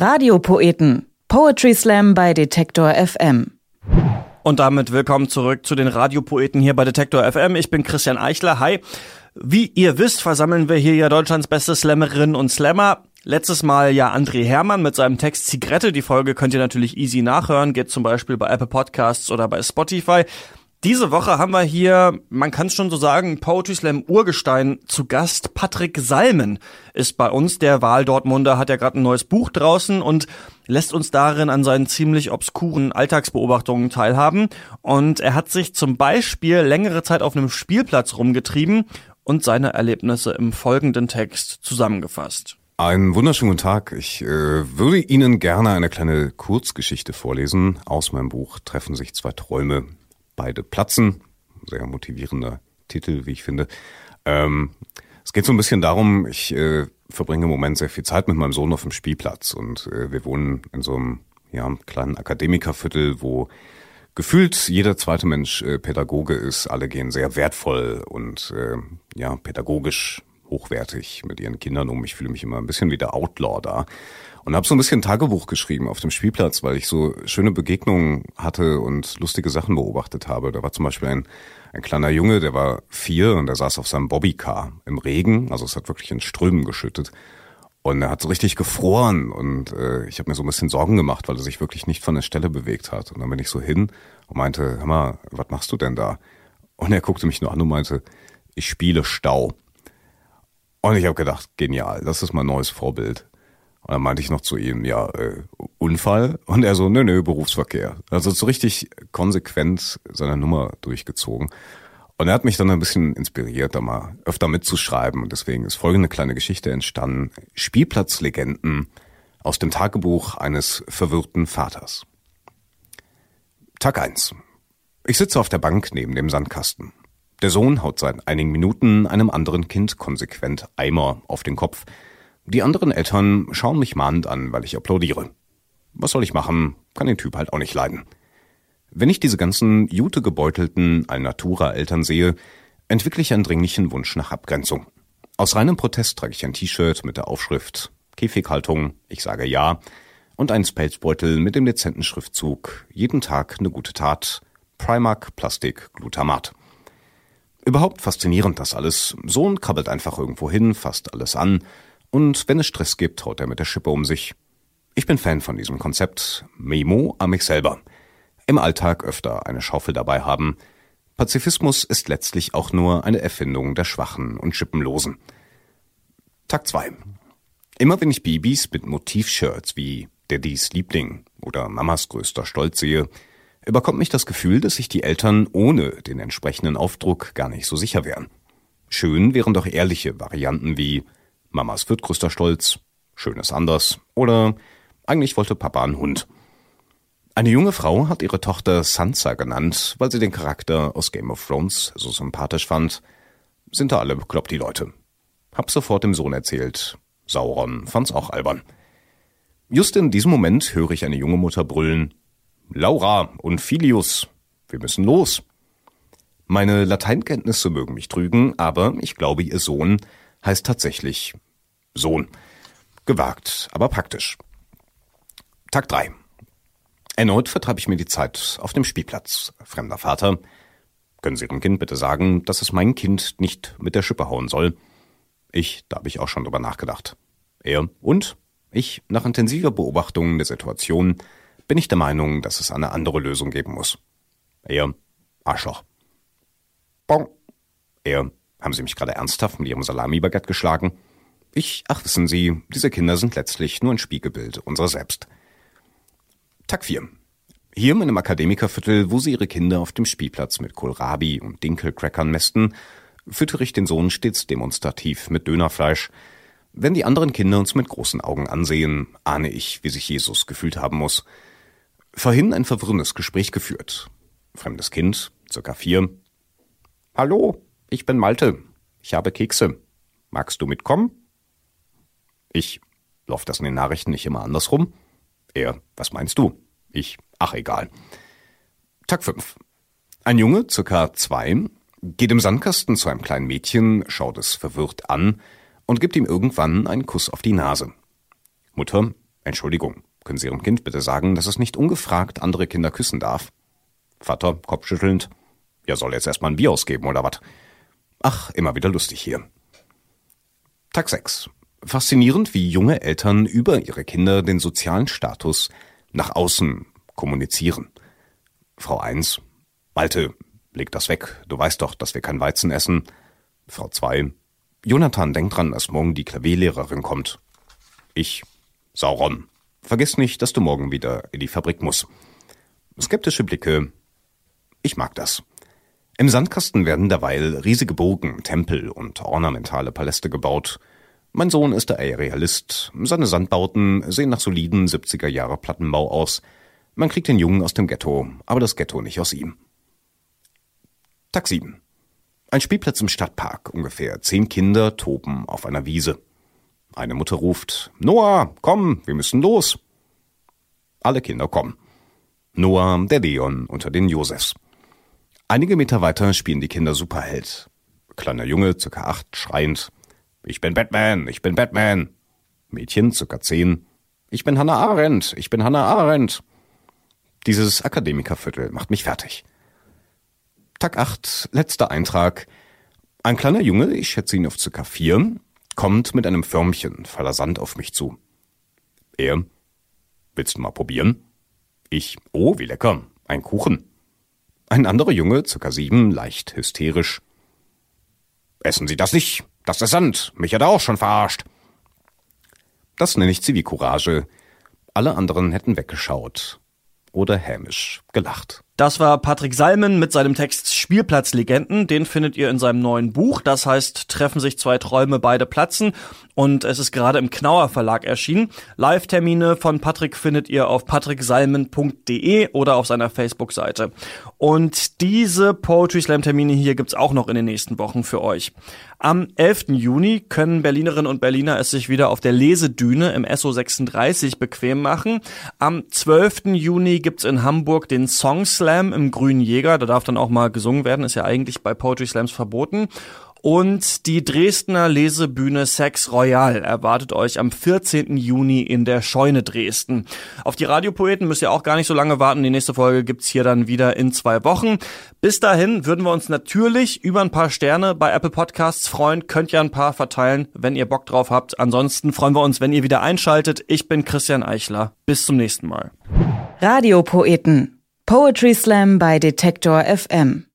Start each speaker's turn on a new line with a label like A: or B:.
A: Radiopoeten. Poetry Slam bei Detektor FM.
B: Und damit willkommen zurück zu den Radiopoeten hier bei Detektor FM. Ich bin Christian Eichler. Hi. Wie ihr wisst, versammeln wir hier ja Deutschlands beste Slammerinnen und Slammer. Letztes Mal ja André Hermann mit seinem Text Zigarette. Die Folge könnt ihr natürlich easy nachhören. Geht zum Beispiel bei Apple Podcasts oder bei Spotify. Diese Woche haben wir hier, man kann es schon so sagen, Poetry Slam Urgestein zu Gast. Patrick Salmen ist bei uns. Der Wahl-Dortmunder hat ja gerade ein neues Buch draußen und lässt uns darin an seinen ziemlich obskuren Alltagsbeobachtungen teilhaben. Und er hat sich zum Beispiel längere Zeit auf einem Spielplatz rumgetrieben und seine Erlebnisse im folgenden Text zusammengefasst.
C: Einen wunderschönen guten Tag. Ich äh, würde Ihnen gerne eine kleine Kurzgeschichte vorlesen aus meinem Buch Treffen sich zwei Träume beide platzen. Sehr motivierender Titel, wie ich finde. Ähm, es geht so ein bisschen darum, ich äh, verbringe im Moment sehr viel Zeit mit meinem Sohn auf dem Spielplatz und äh, wir wohnen in so einem ja, kleinen Akademikerviertel, wo gefühlt jeder zweite Mensch äh, Pädagoge ist. Alle gehen sehr wertvoll und äh, ja, pädagogisch hochwertig mit ihren Kindern um. Ich fühle mich immer ein bisschen wie der Outlaw da. Und habe so ein bisschen Tagebuch geschrieben auf dem Spielplatz, weil ich so schöne Begegnungen hatte und lustige Sachen beobachtet habe. Da war zum Beispiel ein, ein kleiner Junge, der war vier und der saß auf seinem Bobbycar im Regen. Also es hat wirklich in Strömen geschüttet. Und er hat so richtig gefroren und äh, ich habe mir so ein bisschen Sorgen gemacht, weil er sich wirklich nicht von der Stelle bewegt hat. Und dann bin ich so hin und meinte, hör mal, was machst du denn da? Und er guckte mich nur an und meinte, ich spiele Stau. Und ich habe gedacht, genial, das ist mein neues Vorbild. Und dann meinte ich noch zu ihm, ja, äh, Unfall? Und er so, nö, nö, Berufsverkehr. Also so richtig konsequent seine Nummer durchgezogen. Und er hat mich dann ein bisschen inspiriert, da mal öfter mitzuschreiben. Und deswegen ist folgende kleine Geschichte entstanden. Spielplatzlegenden aus dem Tagebuch eines verwirrten Vaters. Tag eins. Ich sitze auf der Bank neben dem Sandkasten. Der Sohn haut seit einigen Minuten einem anderen Kind konsequent Eimer auf den Kopf – die anderen Eltern schauen mich mahnend an, weil ich applaudiere. Was soll ich machen? Kann den Typ halt auch nicht leiden. Wenn ich diese ganzen jutegebeutelten Alnatura-Eltern sehe, entwickle ich einen dringlichen Wunsch nach Abgrenzung. Aus reinem Protest trage ich ein T-Shirt mit der Aufschrift Käfighaltung, ich sage ja, und einen Spelzbeutel mit dem dezenten Schriftzug Jeden Tag eine gute Tat, Primark Plastik Glutamat. Überhaupt faszinierend das alles. Sohn krabbelt einfach irgendwo hin, fasst alles an, und wenn es Stress gibt, haut er mit der Schippe um sich. Ich bin Fan von diesem Konzept. Memo an mich selber. Im Alltag öfter eine Schaufel dabei haben. Pazifismus ist letztlich auch nur eine Erfindung der Schwachen und Schippenlosen. Tag 2. Immer wenn ich Babys mit Motivshirts wie Daddys Liebling oder Mamas größter Stolz sehe, überkommt mich das Gefühl, dass sich die Eltern ohne den entsprechenden Aufdruck gar nicht so sicher wären. Schön wären doch ehrliche Varianten wie Mamas wird größter Stolz, Schönes anders oder eigentlich wollte Papa einen Hund. Eine junge Frau hat ihre Tochter Sansa genannt, weil sie den Charakter aus Game of Thrones so sympathisch fand. Sind da alle bekloppt, die Leute. Hab sofort dem Sohn erzählt. Sauron fand's auch albern. Just in diesem Moment höre ich eine junge Mutter brüllen. Laura und Filius, wir müssen los. Meine Lateinkenntnisse mögen mich trügen, aber ich glaube, ihr Sohn heißt tatsächlich Sohn. Gewagt, aber praktisch. Tag drei. Erneut vertreibe ich mir die Zeit auf dem Spielplatz. Fremder Vater. Können Sie Ihrem Kind bitte sagen, dass es mein Kind nicht mit der Schippe hauen soll? Ich, da habe ich auch schon drüber nachgedacht. Er und ich, nach intensiver Beobachtung der Situation, bin ich der Meinung, dass es eine andere Lösung geben muss. Er, Arschloch. Bon. Er, haben Sie mich gerade ernsthaft mit Ihrem Salami-Baguette geschlagen? Ich, ach wissen Sie, diese Kinder sind letztlich nur ein Spiegelbild unserer selbst. Tag 4. Hier in einem Akademikerviertel, wo sie ihre Kinder auf dem Spielplatz mit Kohlrabi und Dinkelcrackern mästen, füttere ich den Sohn stets demonstrativ mit Dönerfleisch. Wenn die anderen Kinder uns mit großen Augen ansehen, ahne ich, wie sich Jesus gefühlt haben muss. Vorhin ein verwirrendes Gespräch geführt. Fremdes Kind, circa vier. Hallo, ich bin Malte. Ich habe Kekse. Magst du mitkommen? Ich. Läuft das in den Nachrichten nicht immer andersrum? Er. Was meinst du? Ich. Ach, egal. Tag 5. Ein Junge, circa zwei, geht im Sandkasten zu einem kleinen Mädchen, schaut es verwirrt an und gibt ihm irgendwann einen Kuss auf die Nase. Mutter, Entschuldigung, können Sie Ihrem Kind bitte sagen, dass es nicht ungefragt andere Kinder küssen darf? Vater, kopfschüttelnd. Ja, soll jetzt erstmal ein Bier ausgeben oder was? Ach, immer wieder lustig hier. Tag 6. Faszinierend, wie junge Eltern über ihre Kinder den sozialen Status nach außen kommunizieren. Frau 1. Malte, leg das weg. Du weißt doch, dass wir kein Weizen essen. Frau 2. Jonathan, denk dran, dass morgen die Klavierlehrerin kommt. Ich. Sauron. Vergiss nicht, dass du morgen wieder in die Fabrik musst. Skeptische Blicke. Ich mag das. Im Sandkasten werden derweil riesige Burgen, Tempel und ornamentale Paläste gebaut. Mein Sohn ist der Aerialist. Seine Sandbauten sehen nach soliden 70er Jahre Plattenbau aus. Man kriegt den Jungen aus dem Ghetto, aber das Ghetto nicht aus ihm. Tag 7. Ein Spielplatz im Stadtpark. Ungefähr zehn Kinder toben auf einer Wiese. Eine Mutter ruft, Noah, komm, wir müssen los. Alle Kinder kommen. Noah, der Leon unter den Josefs. Einige Meter weiter spielen die Kinder Superheld. Kleiner Junge, circa acht, schreiend, ich bin Batman, ich bin Batman. Mädchen, circa zehn, ich bin Hannah Arendt, ich bin Hannah Arendt. Dieses Akademikerviertel macht mich fertig. Tag 8, letzter Eintrag. Ein kleiner Junge, ich schätze ihn auf circa vier, kommt mit einem Förmchen voller Sand auf mich zu. Er, willst du mal probieren? Ich, oh, wie lecker, ein Kuchen. Ein anderer Junge, circa sieben, leicht hysterisch. Essen Sie das nicht, das ist Sand, mich hat er auch schon verarscht. Das nenne ich Zivilcourage. Alle anderen hätten weggeschaut oder hämisch gelacht.
B: Das war Patrick Salmen mit seinem Text Spielplatzlegenden. Den findet ihr in seinem neuen Buch. Das heißt, treffen sich zwei Träume, beide platzen. Und es ist gerade im Knauer Verlag erschienen. Live-Termine von Patrick findet ihr auf patricksalmen.de oder auf seiner Facebook-Seite. Und diese Poetry Slam Termine hier gibt's auch noch in den nächsten Wochen für euch. Am 11. Juni können Berlinerinnen und Berliner es sich wieder auf der Lesedüne im SO 36 bequem machen. Am 12. Juni gibt's in Hamburg den Song Slam im Grünen Jäger. Da darf dann auch mal gesungen werden, ist ja eigentlich bei Poetry Slams verboten. Und die Dresdner Lesebühne Sex Royal erwartet euch am 14. Juni in der Scheune Dresden. Auf die Radiopoeten müsst ihr auch gar nicht so lange warten. Die nächste Folge gibt's hier dann wieder in zwei Wochen. Bis dahin würden wir uns natürlich über ein paar Sterne bei Apple Podcasts freuen. Könnt ihr ein paar verteilen, wenn ihr Bock drauf habt. Ansonsten freuen wir uns, wenn ihr wieder einschaltet. Ich bin Christian Eichler. Bis zum nächsten Mal.
A: Radiopoeten. Poetry Slam bei Detektor FM.